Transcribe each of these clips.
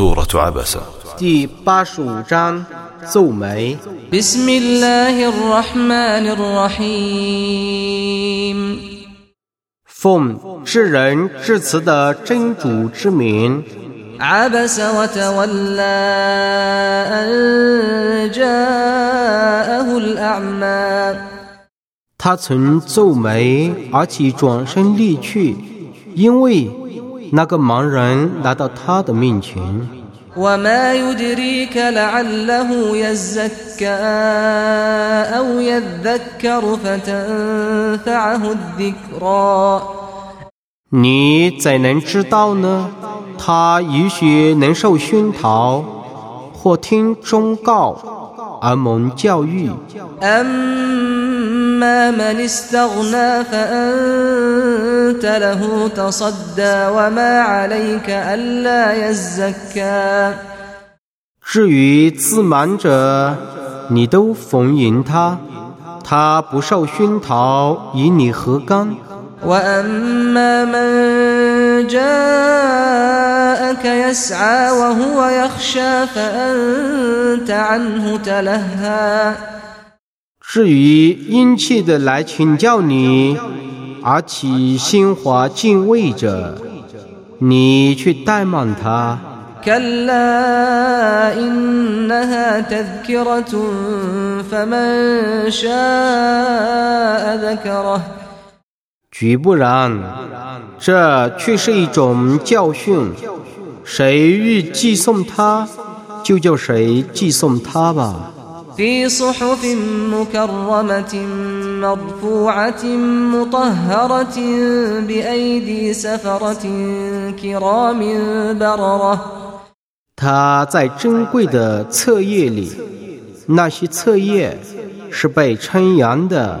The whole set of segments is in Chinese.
سورة عبسة 第八十五章皱眉。 بسم الله الرحمن الرحيم 奉至仁至慈的真主之名， عبس وتولى أن جاءه الأعمى 他曾皱眉，而且转身离去，因为 那个盲人来到他的面前。你怎能知道呢？他也许能受熏陶或听忠告。而蒙教育。至于自满者，你都逢迎他，他不受熏陶，与你何干？وأما من جاءك يسعى وهو يخشى فأنت عنه تلهى 至于殷切的来请教你，而且心怀敬畏者，你却怠慢他。 كلا إنها تذكرة فمن شاء ذكره 绝不然，这却是一种教训。谁欲寄送他，就叫谁寄送他吧。 في صحف مكرمة مرفوعة مطهرة بأيدي سفرة كرام بررة 他在珍贵的册页里，那些册页是被称扬的，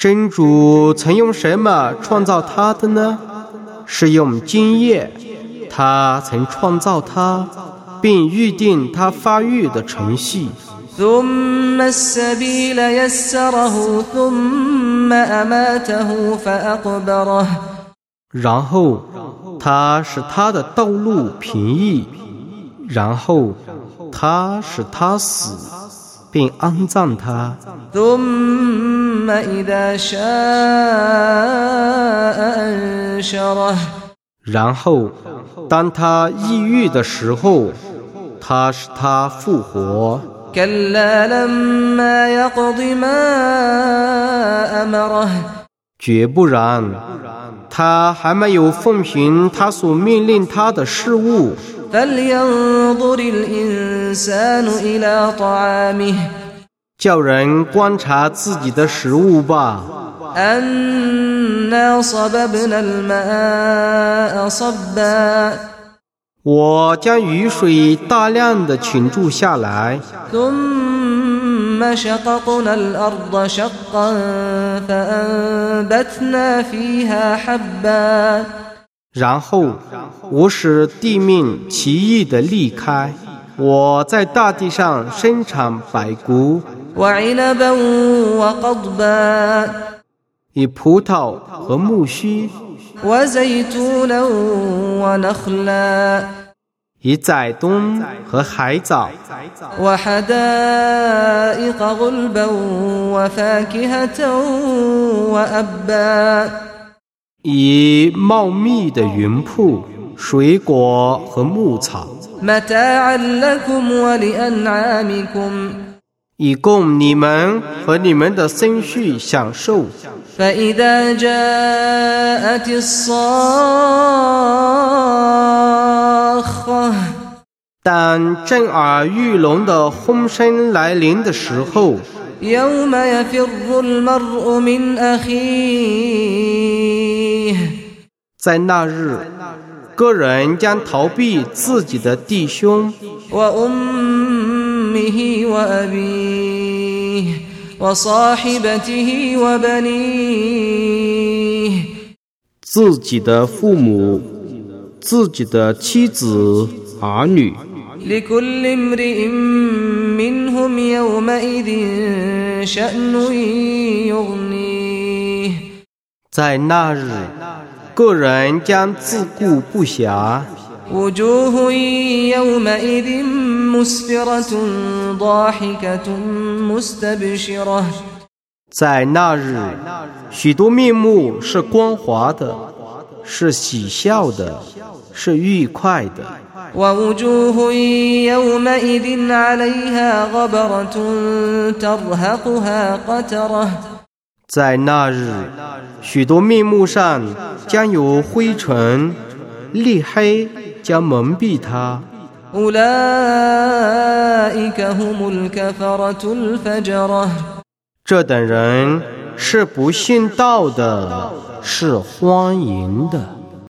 真主曾用什么创造他的呢？是用精液，他曾创造他，并预定他发育的程序。 ثم السبيل يسره ثم أماته فأقبره 然后他使他的道路平易，然后他使他死，并安葬他。 ثم إذا شاء أنشره 然后当他抑郁的时候，他使他复活。 كلا لما يقض ما أمره 绝不然，他还没有奉行他所命令他的事物。 叫人观察自己的食物吧。我将雨水大量的倾注下来。然后我使地面奇异的裂开我在大地上生产白骨。وعنبا وقضبا 以葡萄和木须， وزيتونا ونخلا 以宰冬和海藻， وحدائق غلبا وفاكهة وأبا 以茂密的云瀑、水果和牧草， متاعا لكم ولأنعامكم 以供你们和你们的孙婿享受。 فإذا جاءت الصاخة 当震耳欲聋的轰声来临的时候， يوم يفر المرء من أخيه 在那日， 个人将逃避自己的弟兄、 وأمه وأبيه وصاحبته وبنيه 自己的父母、自己的妻子、儿女。 لكل امرئ منهم يومئذ شأن يغنيه 在那日，个人将自顾不暇， وجوه يومئذ مسفرة ضاحكة مستبشرة 在那日，许多面目是光滑的，是喜笑的，是愉快的； ووجوه يومئذ عليها غبرة ترهقها قترة 在那日，许多面目上将有灰尘，厉黑 将蒙蔽他这等人是不信道的是荒淫的。